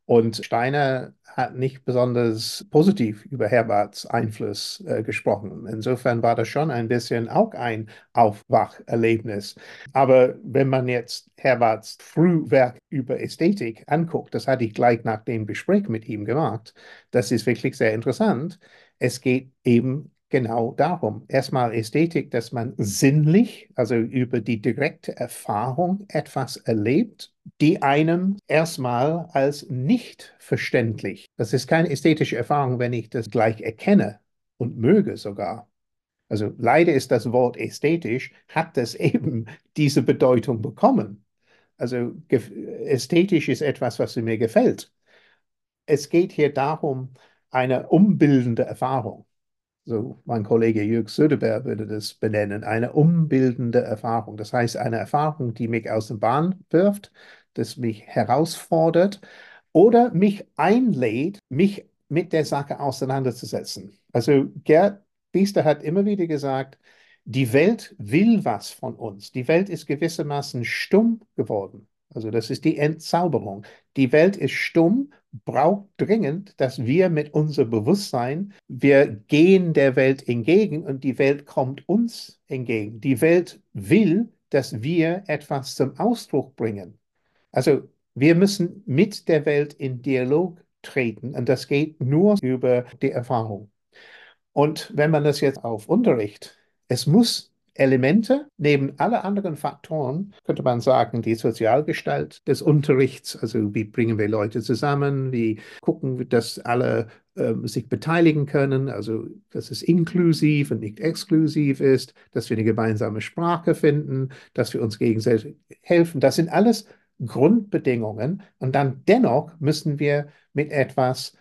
Und Steiner hat nicht besonders positiv über Herberts Einfluss äh, gesprochen. Insofern war das schon ein bisschen auch ein Aufwacherlebnis. Aber wenn man jetzt Herberts Frühwerk über Ästhetik anguckt, das hatte ich gleich nach dem Gespräch mit ihm gemacht, das ist wirklich sehr interessant. Es geht eben genau darum. Erstmal Ästhetik, dass man sinnlich, also über die direkte Erfahrung etwas erlebt, die einem erstmal als nicht verständlich. Das ist keine ästhetische Erfahrung, wenn ich das gleich erkenne und möge sogar. Also leider ist das Wort ästhetisch, hat das *laughs* eben diese Bedeutung bekommen. Also ästhetisch ist etwas, was mir gefällt. Es geht hier darum, eine umbildende Erfahrung so mein Kollege Jürg Söderberg würde das benennen, eine umbildende Erfahrung. Das heißt, eine Erfahrung, die mich aus der Bahn wirft, das mich herausfordert oder mich einlädt, mich mit der Sache auseinanderzusetzen. Also Gerd Biester hat immer wieder gesagt, die Welt will was von uns. Die Welt ist gewissermaßen stumm geworden. Also das ist die Entzauberung. Die Welt ist stumm, braucht dringend, dass wir mit unserem Bewusstsein, wir gehen der Welt entgegen und die Welt kommt uns entgegen. Die Welt will, dass wir etwas zum Ausdruck bringen. Also wir müssen mit der Welt in Dialog treten und das geht nur über die Erfahrung. Und wenn man das jetzt auf Unterricht, es muss Elemente, neben alle anderen Faktoren, könnte man sagen, die Sozialgestalt des Unterrichts, also wie bringen wir Leute zusammen, wie gucken wir, dass alle ähm, sich beteiligen können, also dass es inklusiv und nicht exklusiv ist, dass wir eine gemeinsame Sprache finden, dass wir uns gegenseitig helfen. Das sind alles Grundbedingungen und dann dennoch müssen wir mit etwas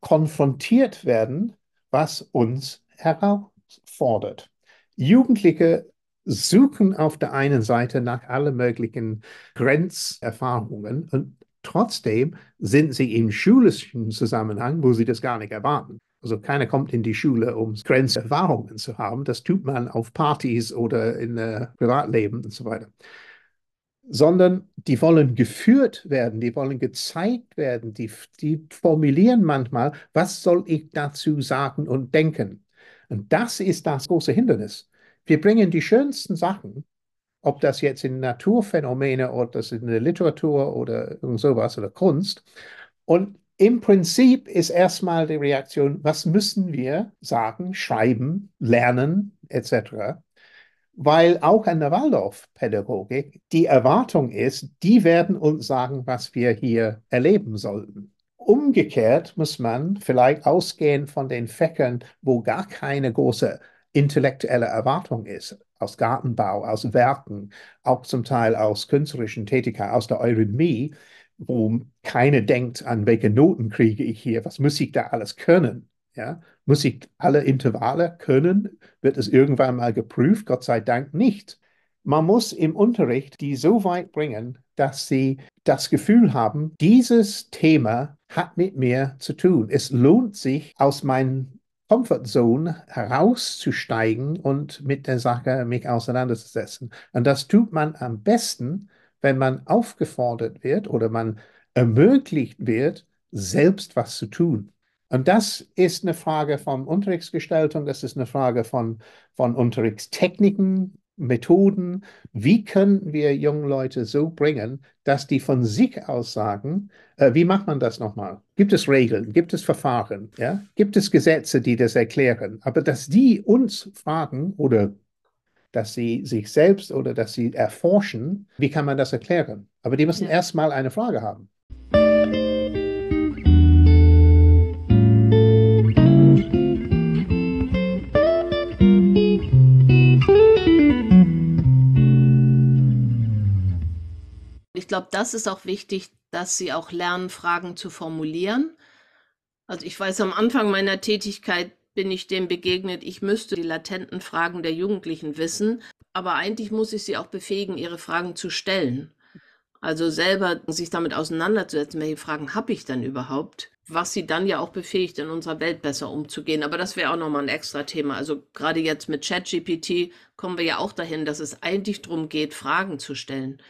konfrontiert werden, was uns herausfordert. Jugendliche suchen auf der einen Seite nach allen möglichen Grenzerfahrungen und trotzdem sind sie im schulischen Zusammenhang, wo sie das gar nicht erwarten. Also keiner kommt in die Schule, um Grenzerfahrungen zu haben. Das tut man auf Partys oder in äh, Privatleben und so weiter sondern die wollen geführt werden, die wollen gezeigt werden, die, die formulieren manchmal, was soll ich dazu sagen und denken. Und das ist das große Hindernis. Wir bringen die schönsten Sachen, ob das jetzt in Naturphänomene oder das in der Literatur oder irgend sowas oder Kunst. Und im Prinzip ist erstmal die Reaktion, was müssen wir sagen, schreiben, lernen, etc weil auch an der Waldorfpädagogik die Erwartung ist, die werden uns sagen, was wir hier erleben sollten. Umgekehrt muss man vielleicht ausgehen von den Fächern, wo gar keine große intellektuelle Erwartung ist, aus Gartenbau, aus Werken, auch zum Teil aus künstlerischen Tätigkeiten, aus der Eurythmie, wo keiner denkt, an welche Noten kriege ich hier, was muss ich da alles können. Ja? Muss ich alle Intervalle können? Wird es irgendwann mal geprüft? Gott sei Dank nicht. Man muss im Unterricht die so weit bringen, dass sie das Gefühl haben, dieses Thema hat mit mir zu tun. Es lohnt sich, aus meinem Comfortzone herauszusteigen und mit der Sache mich auseinanderzusetzen. Und das tut man am besten, wenn man aufgefordert wird oder man ermöglicht wird, selbst was zu tun. Und das ist eine Frage von Unterrichtsgestaltung, das ist eine Frage von, von Unterrichtstechniken, Methoden. Wie können wir junge Leute so bringen, dass die von sich aus sagen, äh, wie macht man das nochmal? Gibt es Regeln? Gibt es Verfahren? Ja? Gibt es Gesetze, die das erklären? Aber dass die uns fragen oder dass sie sich selbst oder dass sie erforschen, wie kann man das erklären? Aber die müssen ja. erstmal eine Frage haben. Glaube, das ist auch wichtig, dass sie auch lernen, Fragen zu formulieren. Also ich weiß, am Anfang meiner Tätigkeit bin ich dem begegnet, ich müsste die latenten Fragen der Jugendlichen wissen, aber eigentlich muss ich sie auch befähigen, ihre Fragen zu stellen. Also selber sich damit auseinanderzusetzen, welche Fragen habe ich dann überhaupt, was sie dann ja auch befähigt, in unserer Welt besser umzugehen. Aber das wäre auch nochmal ein extra Thema. Also gerade jetzt mit ChatGPT kommen wir ja auch dahin, dass es eigentlich darum geht, Fragen zu stellen.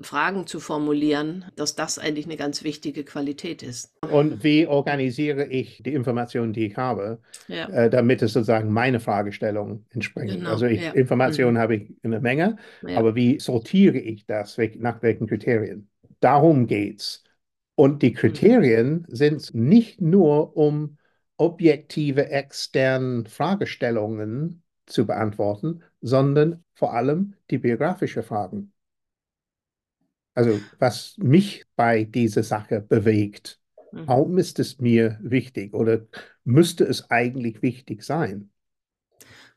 Fragen zu formulieren, dass das eigentlich eine ganz wichtige Qualität ist. Und wie organisiere ich die Informationen, die ich habe, ja. äh, damit es sozusagen meine Fragestellung entspricht? Genau, also ich, ja. Informationen mhm. habe ich eine Menge, ja. aber wie sortiere ich das, nach welchen Kriterien? Darum geht es. Und die mhm. Kriterien mhm. sind nicht nur, um objektive externe Fragestellungen zu beantworten, sondern vor allem die biografischen Fragen. Also was mich bei dieser Sache bewegt, mhm. warum ist es mir wichtig oder müsste es eigentlich wichtig sein?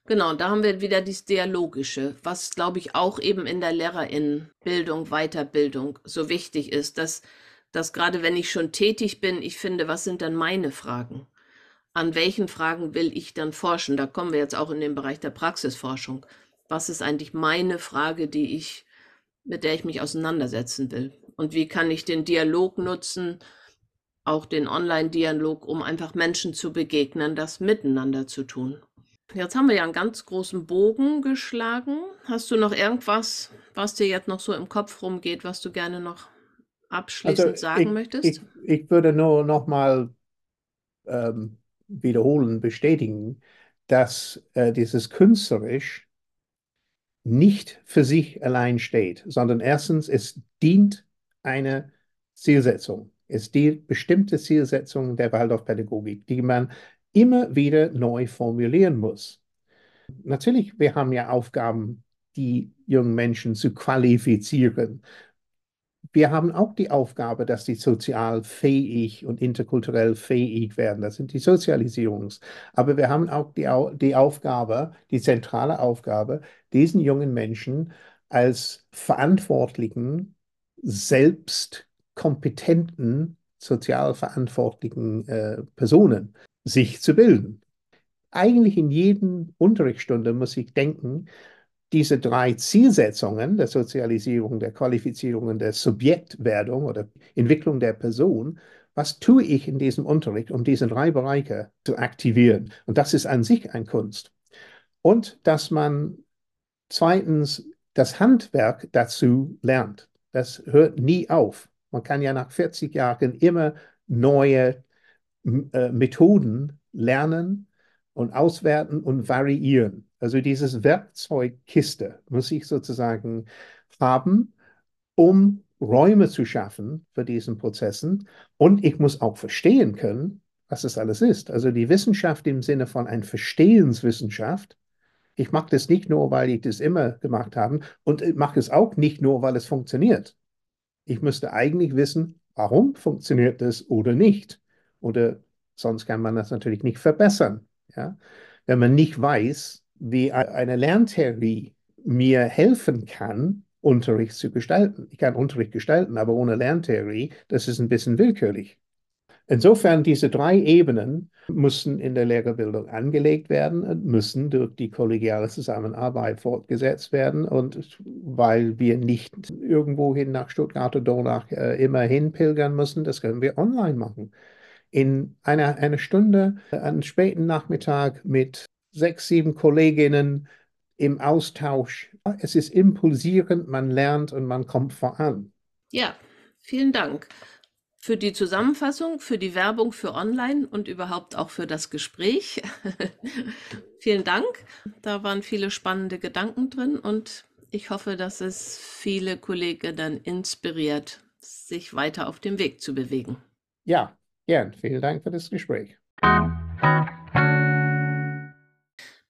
Genau, da haben wir wieder dieses Dialogische, was, glaube ich, auch eben in der Lehrerinnenbildung, Weiterbildung so wichtig ist, dass, dass gerade wenn ich schon tätig bin, ich finde, was sind dann meine Fragen? An welchen Fragen will ich dann forschen? Da kommen wir jetzt auch in den Bereich der Praxisforschung. Was ist eigentlich meine Frage, die ich mit der ich mich auseinandersetzen will. Und wie kann ich den Dialog nutzen, auch den Online-Dialog, um einfach Menschen zu begegnen, das miteinander zu tun. Jetzt haben wir ja einen ganz großen Bogen geschlagen. Hast du noch irgendwas, was dir jetzt noch so im Kopf rumgeht, was du gerne noch abschließend also sagen ich, möchtest? Ich, ich, würde nur noch mal ähm, wiederholen, bestätigen, dass äh, dieses künstlerisch nicht für sich allein steht, sondern erstens, es dient einer Zielsetzung. Es dient bestimmte Zielsetzungen der Waldorfpädagogik, die man immer wieder neu formulieren muss. Natürlich, wir haben ja Aufgaben, die jungen Menschen zu qualifizieren. Wir haben auch die Aufgabe, dass sie sozial fähig und interkulturell fähig werden. Das sind die Sozialisierungs. Aber wir haben auch die, die Aufgabe, die zentrale Aufgabe, diesen jungen Menschen als verantwortlichen, selbstkompetenten, sozial verantwortlichen äh, Personen sich zu bilden. Eigentlich in jedem Unterrichtsstunde muss ich denken, diese drei Zielsetzungen der Sozialisierung, der Qualifizierung und der Subjektwerdung oder Entwicklung der Person, was tue ich in diesem Unterricht, um diese drei Bereiche zu aktivieren? Und das ist an sich ein Kunst. Und dass man zweitens das Handwerk dazu lernt. Das hört nie auf. Man kann ja nach 40 Jahren immer neue äh, Methoden lernen und auswerten und variieren. Also dieses Werkzeugkiste muss ich sozusagen haben, um Räume zu schaffen für diesen Prozessen. Und ich muss auch verstehen können, was das alles ist. Also die Wissenschaft im Sinne von ein Verstehenswissenschaft. Ich mache das nicht nur, weil ich das immer gemacht habe und ich mache es auch nicht nur, weil es funktioniert. Ich müsste eigentlich wissen, warum funktioniert das oder nicht. Oder sonst kann man das natürlich nicht verbessern. Ja? Wenn man nicht weiß, wie eine Lerntheorie mir helfen kann, Unterricht zu gestalten. Ich kann Unterricht gestalten, aber ohne Lerntheorie, das ist ein bisschen willkürlich. Insofern, diese drei Ebenen müssen in der Lehrerbildung angelegt werden und müssen durch die kollegiale Zusammenarbeit fortgesetzt werden. Und weil wir nicht irgendwohin nach Stuttgart oder Donach äh, immer hinpilgern müssen, das können wir online machen. In einer, einer Stunde, äh, einen späten Nachmittag mit sechs, sieben Kolleginnen im Austausch. Es ist impulsierend, man lernt und man kommt voran. Ja, vielen Dank für die Zusammenfassung, für die Werbung für Online und überhaupt auch für das Gespräch. *laughs* vielen Dank. Da waren viele spannende Gedanken drin und ich hoffe, dass es viele Kollegen dann inspiriert, sich weiter auf dem Weg zu bewegen. Ja, gern. Vielen Dank für das Gespräch.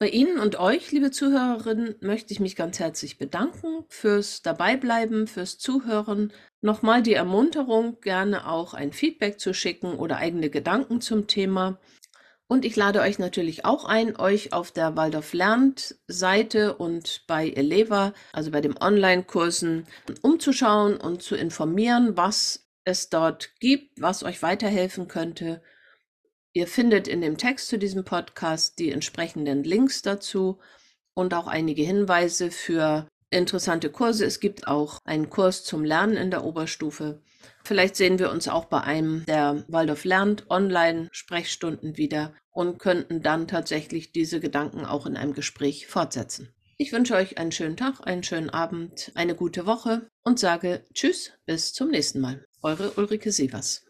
Bei Ihnen und euch, liebe Zuhörerinnen, möchte ich mich ganz herzlich bedanken fürs Dabeibleiben, fürs Zuhören. Nochmal die Ermunterung, gerne auch ein Feedback zu schicken oder eigene Gedanken zum Thema. Und ich lade euch natürlich auch ein, euch auf der Waldorf Lernt Seite und bei Eleva, also bei den Online-Kursen, umzuschauen und zu informieren, was es dort gibt, was euch weiterhelfen könnte Ihr findet in dem Text zu diesem Podcast die entsprechenden Links dazu und auch einige Hinweise für interessante Kurse. Es gibt auch einen Kurs zum Lernen in der Oberstufe. Vielleicht sehen wir uns auch bei einem der Waldorf Lernt Online-Sprechstunden wieder und könnten dann tatsächlich diese Gedanken auch in einem Gespräch fortsetzen. Ich wünsche euch einen schönen Tag, einen schönen Abend, eine gute Woche und sage Tschüss, bis zum nächsten Mal. Eure Ulrike Sievers.